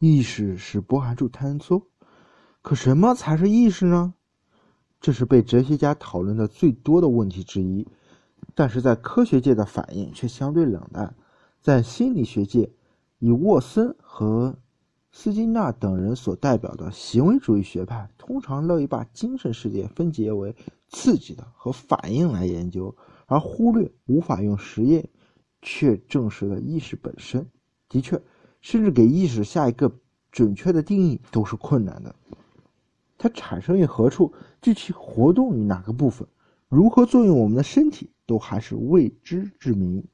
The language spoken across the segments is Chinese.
意识是波函数坍缩。可什么才是意识呢？这是被哲学家讨论的最多的问题之一。但是在科学界的反应却相对冷淡。在心理学界，以沃森和斯金纳等人所代表的行为主义学派，通常乐意把精神世界分解为刺激的和反应来研究，而忽略无法用实验却证实的意识本身。的确，甚至给意识下一个准确的定义都是困难的。它产生于何处，具体活动于哪个部分，如何作用我们的身体？都还是未知之谜。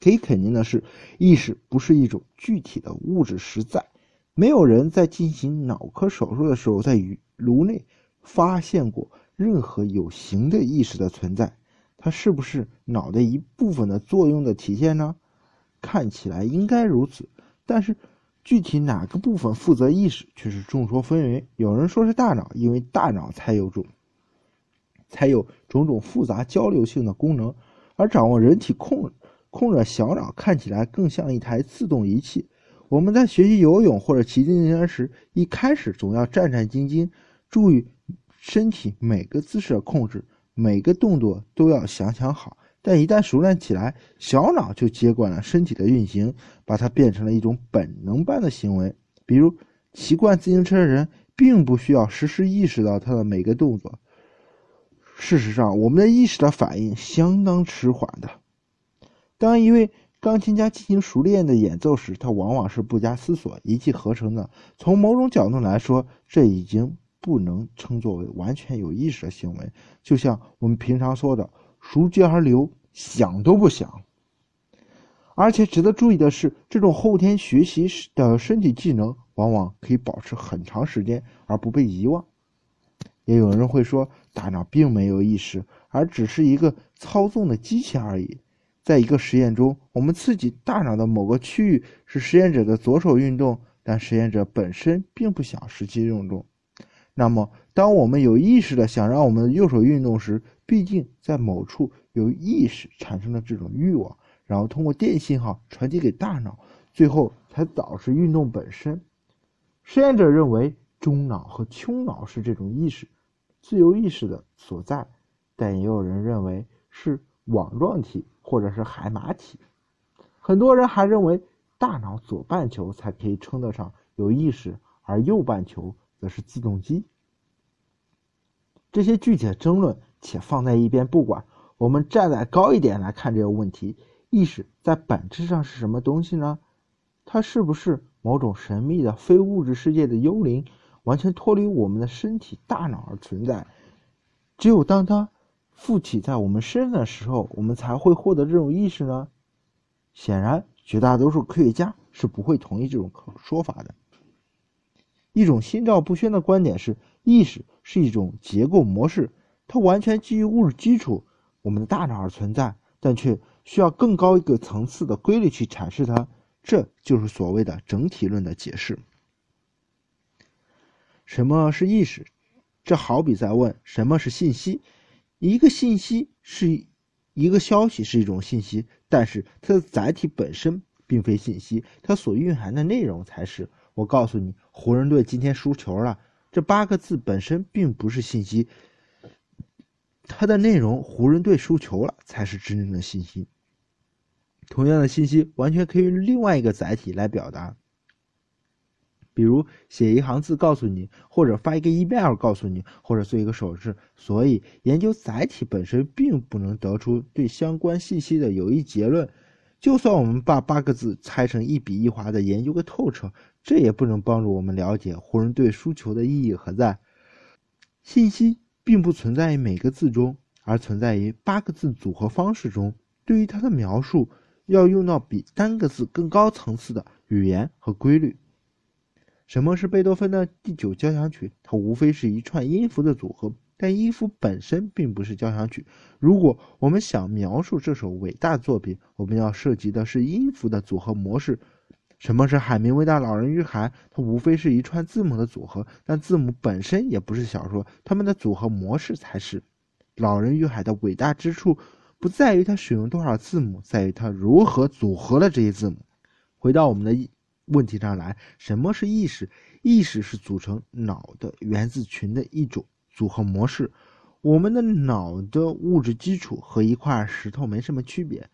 可以肯定的是，意识不是一种具体的物质实在。没有人在进行脑科手术的时候，在颅内发现过任何有形的意识的存在。它是不是脑的一部分的作用的体现呢？看起来应该如此。但是，具体哪个部分负责意识，却是众说纷纭。有人说是大脑，因为大脑才有种。才有种种复杂交流性的功能，而掌握人体控控制小脑看起来更像一台自动仪器。我们在学习游泳或者骑自行车时，一开始总要战战兢兢，注意身体每个姿势的控制，每个动作都要想想好。但一旦熟练起来，小脑就接管了身体的运行，把它变成了一种本能般的行为。比如，骑惯自行车的人，并不需要时时意识到他的每个动作。事实上，我们的意识的反应相当迟缓的。当一位钢琴家进行熟练的演奏时，他往往是不加思索、一气呵成的。从某种角度来说，这已经不能称作为完全有意识的行为。就像我们平常说的“熟觉而流”，想都不想。而且值得注意的是，这种后天学习的身体技能往往可以保持很长时间而不被遗忘。也有人会说，大脑并没有意识，而只是一个操纵的机器而已。在一个实验中，我们刺激大脑的某个区域，使实验者的左手运动，但实验者本身并不想实际运动。那么，当我们有意识的想让我们的右手运动时，毕竟在某处有意识产生了这种欲望，然后通过电信号传递给大脑，最后才导致运动本身。实验者认为，中脑和丘脑是这种意识。自由意识的所在，但也有人认为是网状体或者是海马体。很多人还认为大脑左半球才可以称得上有意识，而右半球则是自动机。这些具体的争论且放在一边不管，我们站在高一点来看这个问题：意识在本质上是什么东西呢？它是不是某种神秘的非物质世界的幽灵？完全脱离我们的身体、大脑而存在。只有当它附体在我们身上的时候，我们才会获得这种意识呢？显然，绝大多数科学家是不会同意这种说法的。一种心照不宣的观点是，意识是一种结构模式，它完全基于物质基础——我们的大脑而存在，但却需要更高一个层次的规律去阐释它。这就是所谓的整体论的解释。什么是意识？这好比在问什么是信息。一个信息是一个消息，是一种信息，但是它的载体本身并非信息，它所蕴含的内容才是。我告诉你，湖人队今天输球了，这八个字本身并不是信息，它的内容“湖人队输球了”才是真正的信息。同样的信息，完全可以用另外一个载体来表达。比如写一行字告诉你，或者发一个 email 告诉你，或者做一个手势。所以，研究载体本身并不能得出对相关信息的有益结论。就算我们把八个字拆成一笔一划的研究个透彻，这也不能帮助我们了解湖人队输球的意义何在。信息并不存在于每个字中，而存在于八个字组合方式中。对于它的描述，要用到比单个字更高层次的语言和规律。什么是贝多芬的第九交响曲？它无非是一串音符的组合，但音符本身并不是交响曲。如果我们想描述这首伟大作品，我们要涉及的是音符的组合模式。什么是海明威的《老人与海》？它无非是一串字母的组合，但字母本身也不是小说，它们的组合模式才是。《老人与海》的伟大之处不在于它使用多少字母，在于它如何组合了这些字母。回到我们的问题上来，什么是意识？意识是组成脑的原子群的一种组合模式。我们的脑的物质基础和一块石头没什么区别，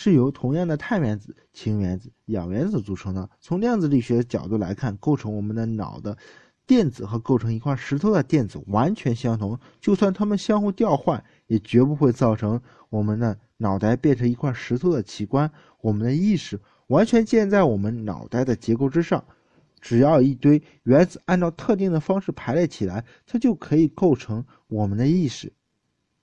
是由同样的碳原子、氢原子、氧原子组成的。从量子力学角度来看，构成我们的脑的电子和构成一块石头的电子完全相同。就算它们相互调换，也绝不会造成我们的脑袋变成一块石头的器官。我们的意识完全建在我们脑袋的结构之上。只要一堆原子按照特定的方式排列起来，它就可以构成我们的意识。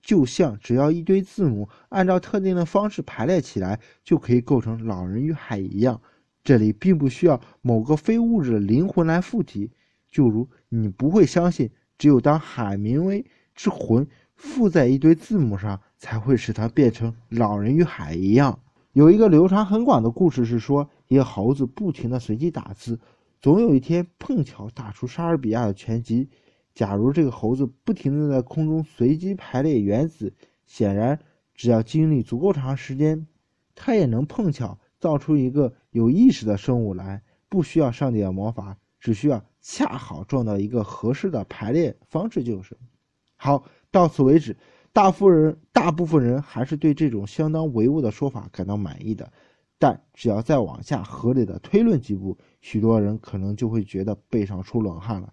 就像只要一堆字母按照特定的方式排列起来，就可以构成《老人与海》一样。这里并不需要某个非物质的灵魂来附体，就如你不会相信，只有当海明威之魂附在一堆字母上，才会使它变成《老人与海》一样。有一个流传很广的故事是说，一个猴子不停地随机打字。总有一天碰巧打出莎士比亚的全集。假如这个猴子不停地在空中随机排列原子，显然只要经历足够长时间，它也能碰巧造出一个有意识的生物来。不需要上帝的魔法，只需要恰好撞到一个合适的排列方式就是。好，到此为止。大夫人大部分人还是对这种相当唯物的说法感到满意的。但只要再往下合理的推论几步，许多人可能就会觉得背上出冷汗了。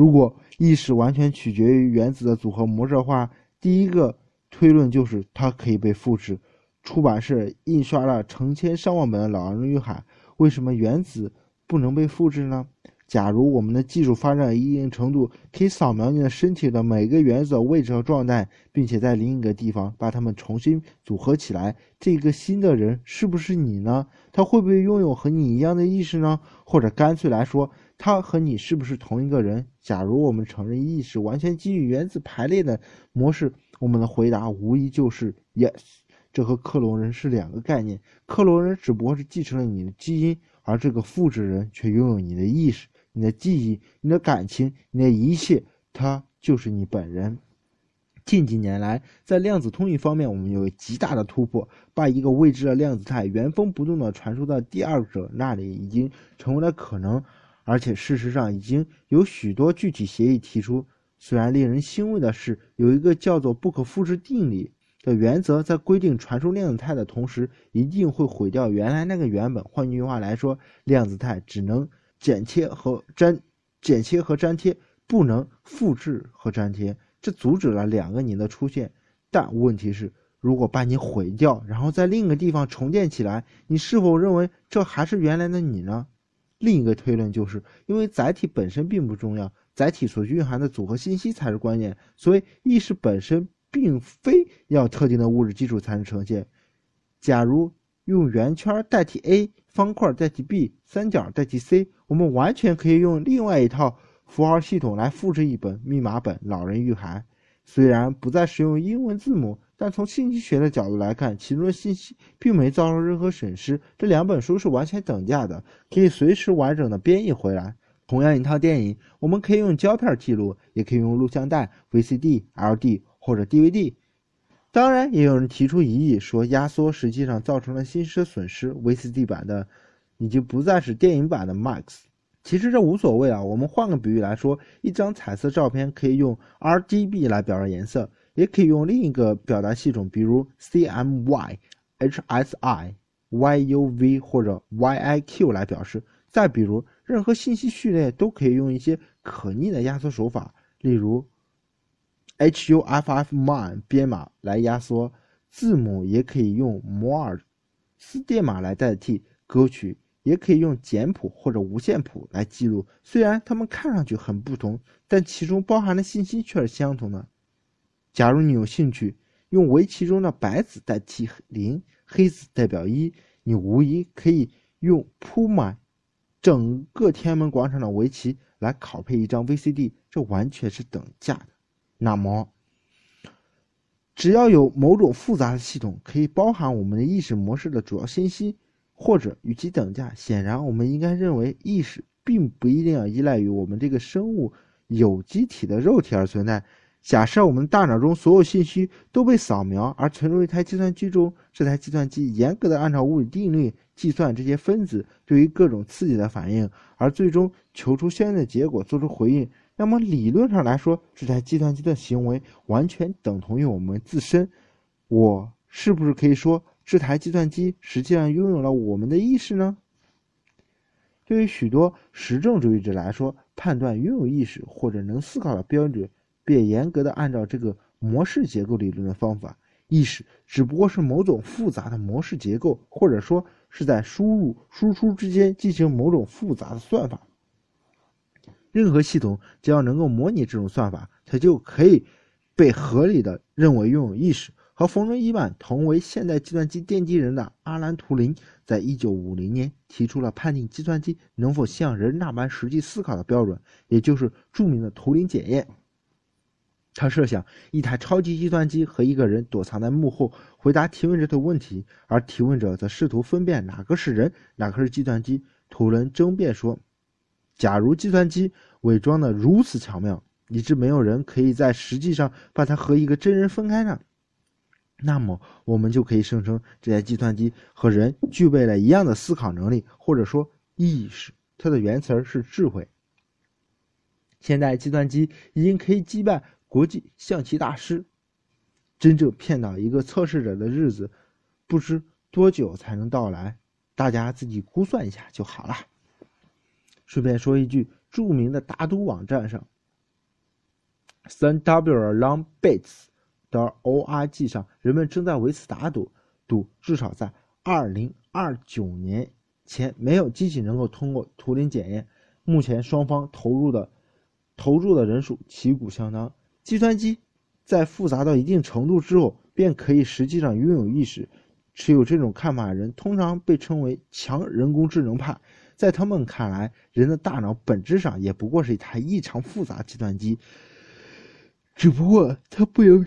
如果意识完全取决于原子的组合模式的话，第一个推论就是它可以被复制。出版社印刷了成千上万本的《老人与海》，为什么原子不能被复制呢？假如我们的技术发展一定程度，可以扫描你的身体的每个原子的位置和状态，并且在另一个地方把它们重新组合起来，这个新的人是不是你呢？他会不会拥有和你一样的意识呢？或者干脆来说，他和你是不是同一个人？假如我们承认意识完全基于原子排列的模式，我们的回答无疑就是 yes。这和克隆人是两个概念，克隆人只不过是继承了你的基因，而这个复制人却拥有你的意识。你的记忆、你的感情、你的一切，它就是你本人。近几年来，在量子通信方面，我们有极大的突破，把一个未知的量子态原封不动地传输到第二者那里，已经成为了可能。而且，事实上，已经有许多具体协议提出。虽然令人欣慰的是，有一个叫做不可复制定理的原则，在规定传输量子态的同时，一定会毁掉原来那个原本。换句话来说，量子态只能。剪切和粘，剪切和粘贴不能复制和粘贴，这阻止了两个你的出现。但问题是，如果把你毁掉，然后在另一个地方重建起来，你是否认为这还是原来的你呢？另一个推论就是，因为载体本身并不重要，载体所蕴含的组合信息才是关键，所以意识本身并非要特定的物质基础才能呈现。假如用圆圈代替 A。方块代替 B，三角代替 C，我们完全可以用另外一套符号系统来复制一本密码本《老人与海》。虽然不再使用英文字母，但从信息学的角度来看，其中的信息并没造成任何损失。这两本书是完全等价的，可以随时完整的编译回来。同样一套电影，我们可以用胶片记录，也可以用录像带、VCD、LD 或者 DVD。当然，也有人提出疑义，说压缩实际上造成了信息的损失。VCD 版的已经不再是电影版的 Max。其实这无所谓啊。我们换个比喻来说，一张彩色照片可以用 RGB 来表达颜色，也可以用另一个表达系统，比如 CMY、HSI、YUV 或者 YIQ 来表示。再比如，任何信息序列都可以用一些可逆的压缩手法，例如。HUFFMAN 编码来压缩字母，也可以用摩尔斯电码来代替歌曲，也可以用简谱或者无线谱来记录。虽然它们看上去很不同，但其中包含的信息却是相同的。假如你有兴趣用围棋中的白子代替零，黑子代表一，你无疑可以用铺满整个天安门广场的围棋来拷贝一张 VCD，这完全是等价的。那么，只要有某种复杂的系统可以包含我们的意识模式的主要信息，或者与其等价，显然我们应该认为意识并不一定要依赖于我们这个生物有机体的肉体而存在。假设我们大脑中所有信息都被扫描而存入一台计算机中，这台计算机严格的按照物理定律计算这些分子对于各种刺激的反应，而最终求出相应的结果，做出回应。那么理论上来说，这台计算机的行为完全等同于我们自身。我是不是可以说，这台计算机实际上拥有了我们的意识呢？对于许多实证主义者来说，判断拥有意识或者能思考的标准，便严格的按照这个模式结构理论的方法。意识只不过是某种复杂的模式结构，或者说是在输入输出之间进行某种复杂的算法。任何系统只要能够模拟这种算法，它就可以被合理的认为拥有意识。和冯诺依曼同为现代计算机奠基人的阿兰·图灵，在一九五零年提出了判定计算机能否像人那般实际思考的标准，也就是著名的图灵检验。他设想一台超级计算机和一个人躲藏在幕后，回答提问者的问题，而提问者则试图分辨哪个是人，哪个是计算机。图灵争辩说。假如计算机伪装的如此巧妙，以致没有人可以在实际上把它和一个真人分开呢？那么我们就可以声称这台计算机和人具备了一样的思考能力，或者说意识。它的原词是智慧。现在计算机已经可以击败国际象棋大师。真正骗倒一个测试者的日子，不知多久才能到来，大家自己估算一下就好了。顺便说一句，著名的打赌网站上三 w long bits 的 org 上，人们正在为此打赌，赌至少在二零二九年前没有机器能够通过图灵检验。目前双方投入的投入的人数旗鼓相当。计算机在复杂到一定程度之后，便可以实际上拥有意识。持有这种看法的人通常被称为强人工智能派。在他们看来，人的大脑本质上也不过是一台异常复杂计算机，只不过它不由，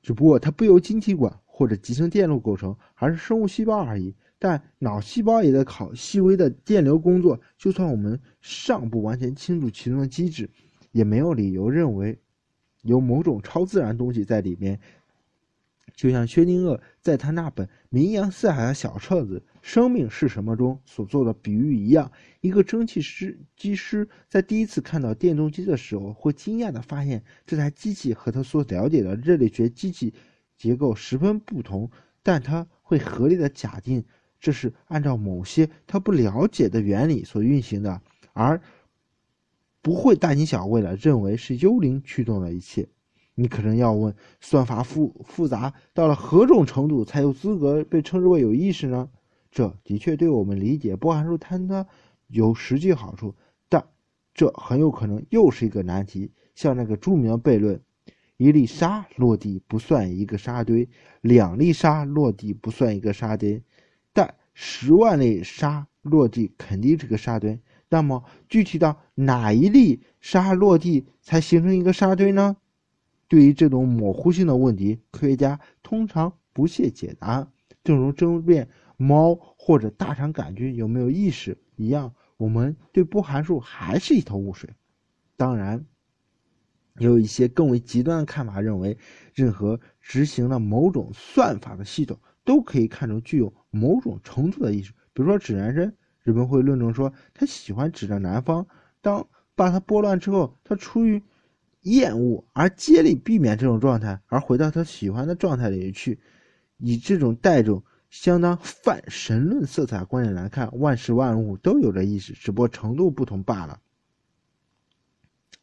只不过它不由晶体管或者集成电路构成，而是生物细胞而已。但脑细胞也在靠细微的电流工作，就算我们尚不完全清楚其中的机制，也没有理由认为有某种超自然东西在里面。就像薛定谔在他那本名扬四海的小册子《生命是什么》中所做的比喻一样，一个蒸汽师机师在第一次看到电动机的时候，会惊讶地发现这台机器和他所了解的热力学机器结构十分不同，但他会合理的假定这是按照某些他不了解的原理所运行的，而不会大惊小怪地认为是幽灵驱动了一切。你可能要问：算法复复杂到了何种程度才有资格被称之为有意识呢？这的确对我们理解波函数坍塌有实际好处，但这很有可能又是一个难题。像那个著名的悖论：一粒沙落地不算一个沙堆，两粒沙落地不算一个沙堆，但十万粒沙落地肯定是个沙堆。那么具体到哪一粒沙落地才形成一个沙堆呢？对于这种模糊性的问题，科学家通常不屑解答。正如争辩猫或者大肠杆菌有没有意识一样，我们对波函数还是一头雾水。当然，也有一些更为极端的看法，认为任何执行了某种算法的系统都可以看成具有某种程度的意识。比如说指南针，人们会论证说，他喜欢指着南方，当把它拨乱之后，他出于厌恶而竭力避免这种状态，而回到他喜欢的状态里去。以这种带着相当泛神论色彩观点来看，万事万物都有着意识，只不过程度不同罢了。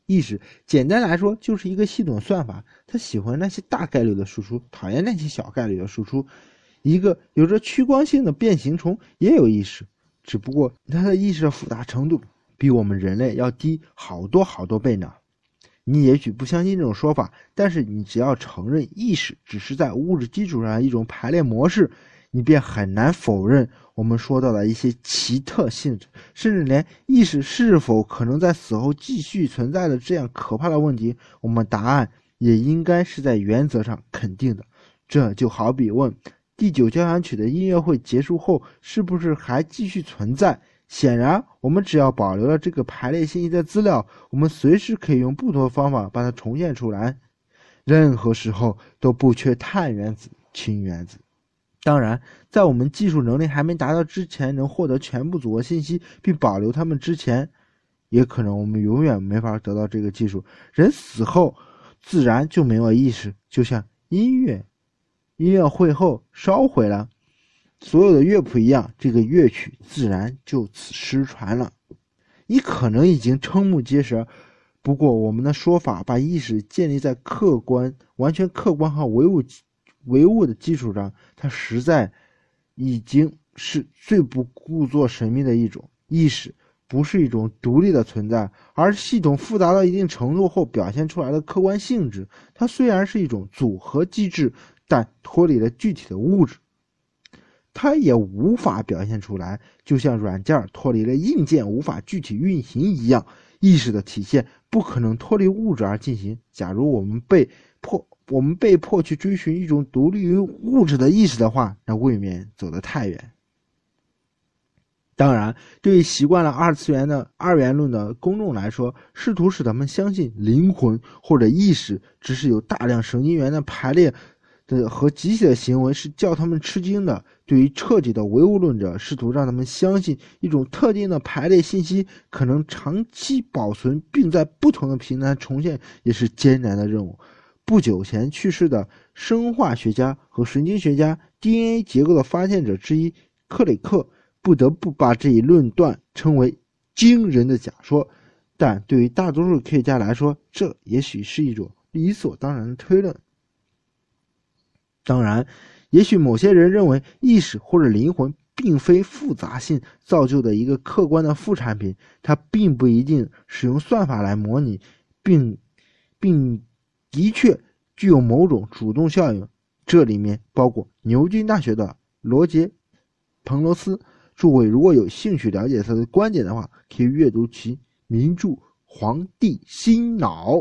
意识简单来说就是一个系统算法，他喜欢那些大概率的输出，讨厌那些小概率的输出。一个有着趋光性的变形虫也有意识，只不过它的意识的复杂程度比我们人类要低好多好多倍呢。你也许不相信这种说法，但是你只要承认意识只是在物质基础上一种排列模式，你便很难否认我们说到的一些奇特性质，甚至连意识是否可能在死后继续存在的这样可怕的问题，我们答案也应该是在原则上肯定的。这就好比问第九交响曲的音乐会结束后是不是还继续存在。显然，我们只要保留了这个排列信息的资料，我们随时可以用不同的方法把它重现出来。任何时候都不缺碳原子、氢原子。当然，在我们技术能力还没达到之前，能获得全部组合信息并保留它们之前，也可能我们永远没法得到这个技术。人死后自然就没有意识，就像音乐，音乐会后烧毁了所有的乐谱一样，这个乐曲自然就此失传了。你可能已经瞠目结舌，不过我们的说法把意识建立在客观、完全客观和唯物。唯物的基础上，它实在已经是最不故作神秘的一种意识，不是一种独立的存在，而系统复杂到一定程度后表现出来的客观性质。它虽然是一种组合机制，但脱离了具体的物质，它也无法表现出来，就像软件脱离了硬件无法具体运行一样。意识的体现不可能脱离物质而进行。假如我们被迫。我们被迫去追寻一种独立于物质的意识的话，那未免走得太远。当然，对于习惯了二次元的二元论的公众来说，试图使他们相信灵魂或者意识只是有大量神经元的排列的和集体的行为，是叫他们吃惊的。对于彻底的唯物论者，试图让他们相信一种特定的排列信息可能长期保存并在不同的平台重现，也是艰难的任务。不久前去世的生化学家和神经学家、DNA 结构的发现者之一克雷克，不得不把这一论断称为惊人的假说。但对于大多数科学家来说，这也许是一种理所当然的推论。当然，也许某些人认为意识或者灵魂并非复杂性造就的一个客观的副产品，它并不一定使用算法来模拟，并并。的确具有某种主动效应，这里面包括牛津大学的罗杰·彭罗斯。诸位如果有兴趣了解他的观点的话，可以阅读其名著《皇帝心脑》。